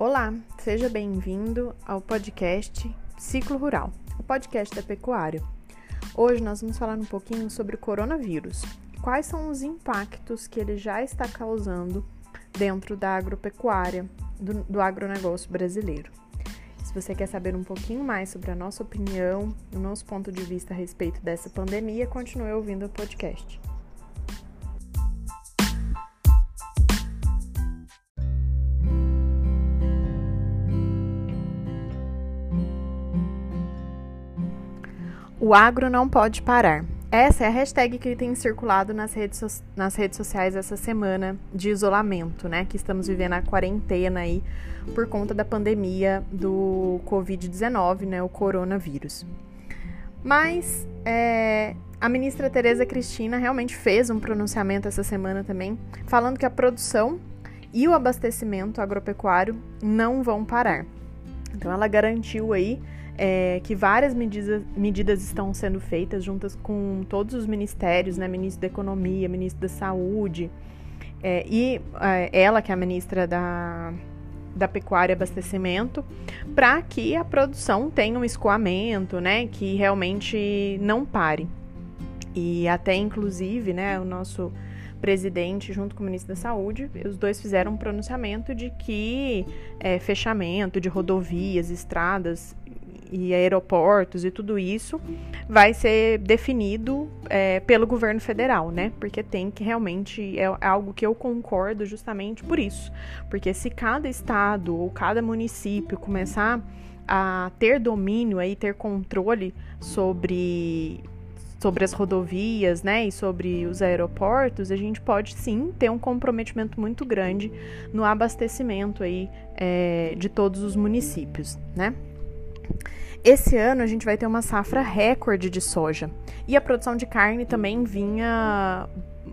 Olá, seja bem-vindo ao podcast Ciclo Rural, o podcast da pecuária. Hoje nós vamos falar um pouquinho sobre o coronavírus. Quais são os impactos que ele já está causando dentro da agropecuária, do, do agronegócio brasileiro. Se você quer saber um pouquinho mais sobre a nossa opinião, o nosso ponto de vista a respeito dessa pandemia, continue ouvindo o podcast. O agro não pode parar. Essa é a hashtag que tem circulado nas redes, nas redes sociais essa semana de isolamento, né? Que estamos vivendo a quarentena aí por conta da pandemia do Covid-19, né? O coronavírus. Mas é, a ministra Tereza Cristina realmente fez um pronunciamento essa semana também, falando que a produção e o abastecimento agropecuário não vão parar. Então ela garantiu aí é, que várias medidas, medidas estão sendo feitas juntas com todos os ministérios, né, ministro da Economia, ministro da Saúde, é, e é, ela, que é a ministra da, da Pecuária e Abastecimento, para que a produção tenha um escoamento, né, que realmente não pare. E até, inclusive, né, o nosso presidente, junto com o ministro da Saúde, os dois fizeram um pronunciamento de que é, fechamento de rodovias, estradas e aeroportos e tudo isso vai ser definido é, pelo governo federal, né? Porque tem que realmente é algo que eu concordo justamente por isso, porque se cada estado ou cada município começar a ter domínio aí, ter controle sobre sobre as rodovias, né, e sobre os aeroportos, a gente pode sim ter um comprometimento muito grande no abastecimento aí é, de todos os municípios, né? Esse ano a gente vai ter uma safra recorde de soja. E a produção de carne também vinha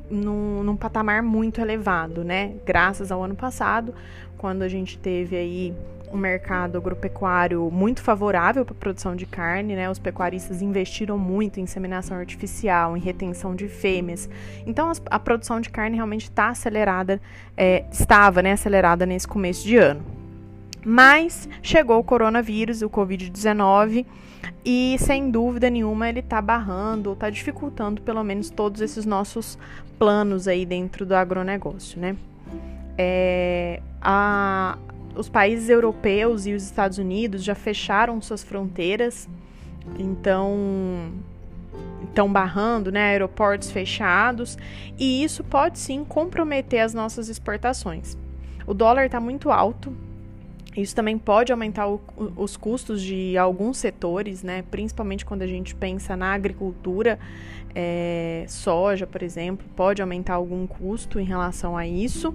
num, num, patamar muito elevado, né? Graças ao ano passado, quando a gente teve aí um mercado agropecuário muito favorável para a produção de carne, né? Os pecuaristas investiram muito em inseminação artificial, em retenção de fêmeas. Então a, a produção de carne realmente está acelerada, é, estava né, acelerada nesse começo de ano. Mas chegou o coronavírus, o Covid-19, e sem dúvida nenhuma ele está barrando está dificultando pelo menos todos esses nossos planos aí dentro do agronegócio, né? É, a, os países europeus e os Estados Unidos já fecharam suas fronteiras, então estão barrando, né, aeroportos fechados, e isso pode sim comprometer as nossas exportações. O dólar está muito alto, isso também pode aumentar o, os custos de alguns setores, né? principalmente quando a gente pensa na agricultura. É, soja, por exemplo, pode aumentar algum custo em relação a isso.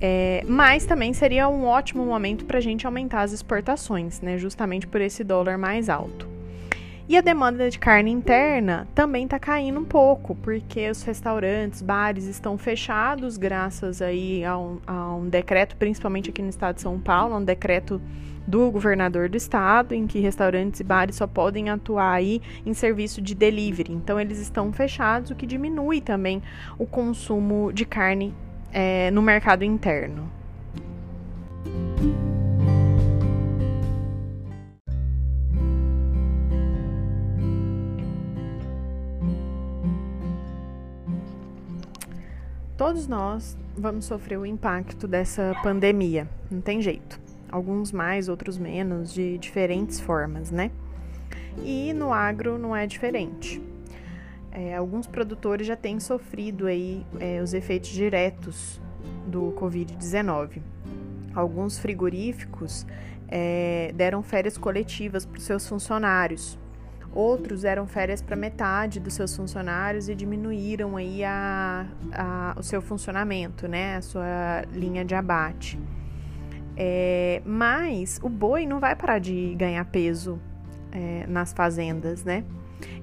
É, mas também seria um ótimo momento para a gente aumentar as exportações, né? justamente por esse dólar mais alto. E a demanda de carne interna também está caindo um pouco, porque os restaurantes, bares estão fechados graças aí a um, a um decreto, principalmente aqui no estado de São Paulo, um decreto do governador do estado, em que restaurantes e bares só podem atuar aí em serviço de delivery. Então eles estão fechados, o que diminui também o consumo de carne é, no mercado interno. Todos nós vamos sofrer o impacto dessa pandemia, não tem jeito. Alguns mais, outros menos, de diferentes formas, né? E no agro não é diferente. É, alguns produtores já têm sofrido aí é, os efeitos diretos do Covid-19. Alguns frigoríficos é, deram férias coletivas para os seus funcionários Outros eram férias para metade dos seus funcionários e diminuíram aí a, a, o seu funcionamento, né? A sua linha de abate. É, mas o boi não vai parar de ganhar peso é, nas fazendas, né?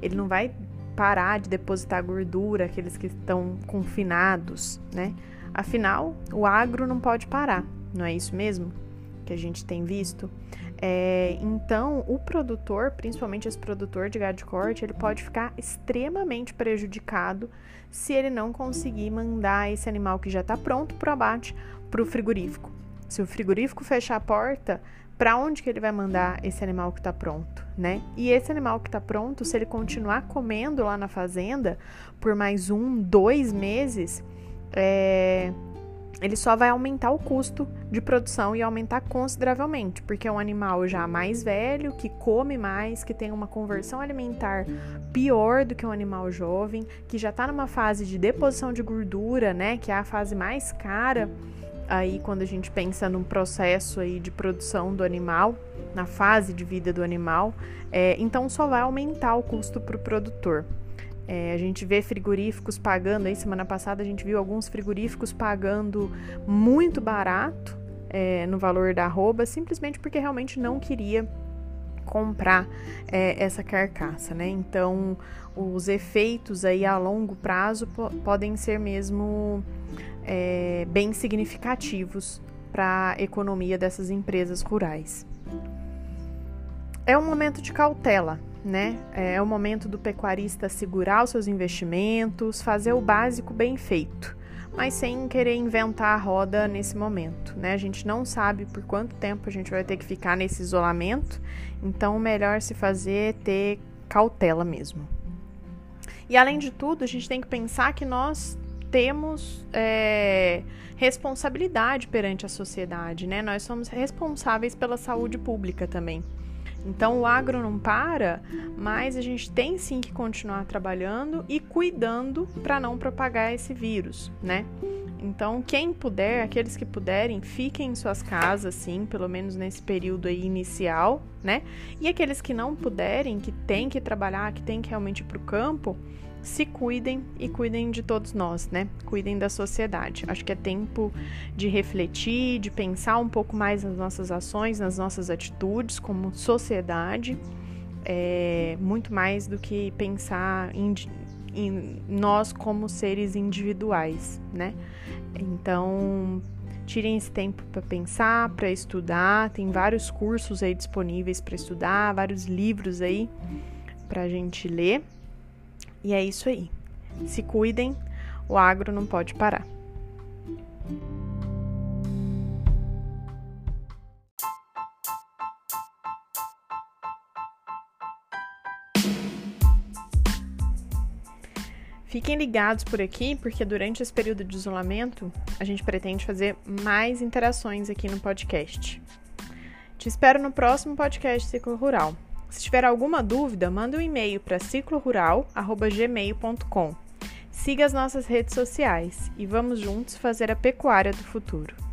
Ele não vai parar de depositar gordura, aqueles que estão confinados, né? Afinal, o agro não pode parar, não é isso mesmo que a gente tem visto? É, então, o produtor, principalmente esse produtor de gado de corte, ele pode ficar extremamente prejudicado se ele não conseguir mandar esse animal que já está pronto para o abate para o frigorífico. Se o frigorífico fechar a porta, para onde que ele vai mandar esse animal que está pronto, né? E esse animal que está pronto, se ele continuar comendo lá na fazenda por mais um, dois meses, é, ele só vai aumentar o custo de produção e aumentar consideravelmente, porque é um animal já mais velho, que come mais, que tem uma conversão alimentar pior do que um animal jovem, que já está numa fase de deposição de gordura, né? Que é a fase mais cara aí quando a gente pensa num processo aí de produção do animal, na fase de vida do animal, é, então só vai aumentar o custo para o produtor. É, a gente vê frigoríficos pagando, aí semana passada a gente viu alguns frigoríficos pagando muito barato é, no valor da arroba, simplesmente porque realmente não queria comprar é, essa carcaça, né? Então, os efeitos aí a longo prazo podem ser mesmo é, bem significativos para a economia dessas empresas rurais. É um momento de cautela, né? É o momento do pecuarista segurar os seus investimentos, fazer o básico bem feito, mas sem querer inventar a roda nesse momento, né? A gente não sabe por quanto tempo a gente vai ter que ficar nesse isolamento, então o melhor se fazer é ter cautela mesmo. E além de tudo, a gente tem que pensar que nós temos é, responsabilidade perante a sociedade, né? Nós somos responsáveis pela saúde pública também. Então o agro não para, mas a gente tem sim que continuar trabalhando e cuidando para não propagar esse vírus, né? Então, quem puder, aqueles que puderem, fiquem em suas casas, sim, pelo menos nesse período aí inicial, né? E aqueles que não puderem, que têm que trabalhar, que têm que realmente ir para o campo, se cuidem e cuidem de todos nós, né? Cuidem da sociedade. Acho que é tempo de refletir, de pensar um pouco mais nas nossas ações, nas nossas atitudes como sociedade, é, muito mais do que pensar em, em nós como seres individuais, né? Então, tirem esse tempo para pensar, para estudar. Tem vários cursos aí disponíveis para estudar, vários livros aí para a gente ler. E é isso aí. Se cuidem, o agro não pode parar. Fiquem ligados por aqui, porque durante esse período de isolamento, a gente pretende fazer mais interações aqui no podcast. Te espero no próximo podcast Ciclo Rural. Se tiver alguma dúvida, manda um e-mail para ciclorural@gmail.com. Siga as nossas redes sociais e vamos juntos fazer a pecuária do futuro.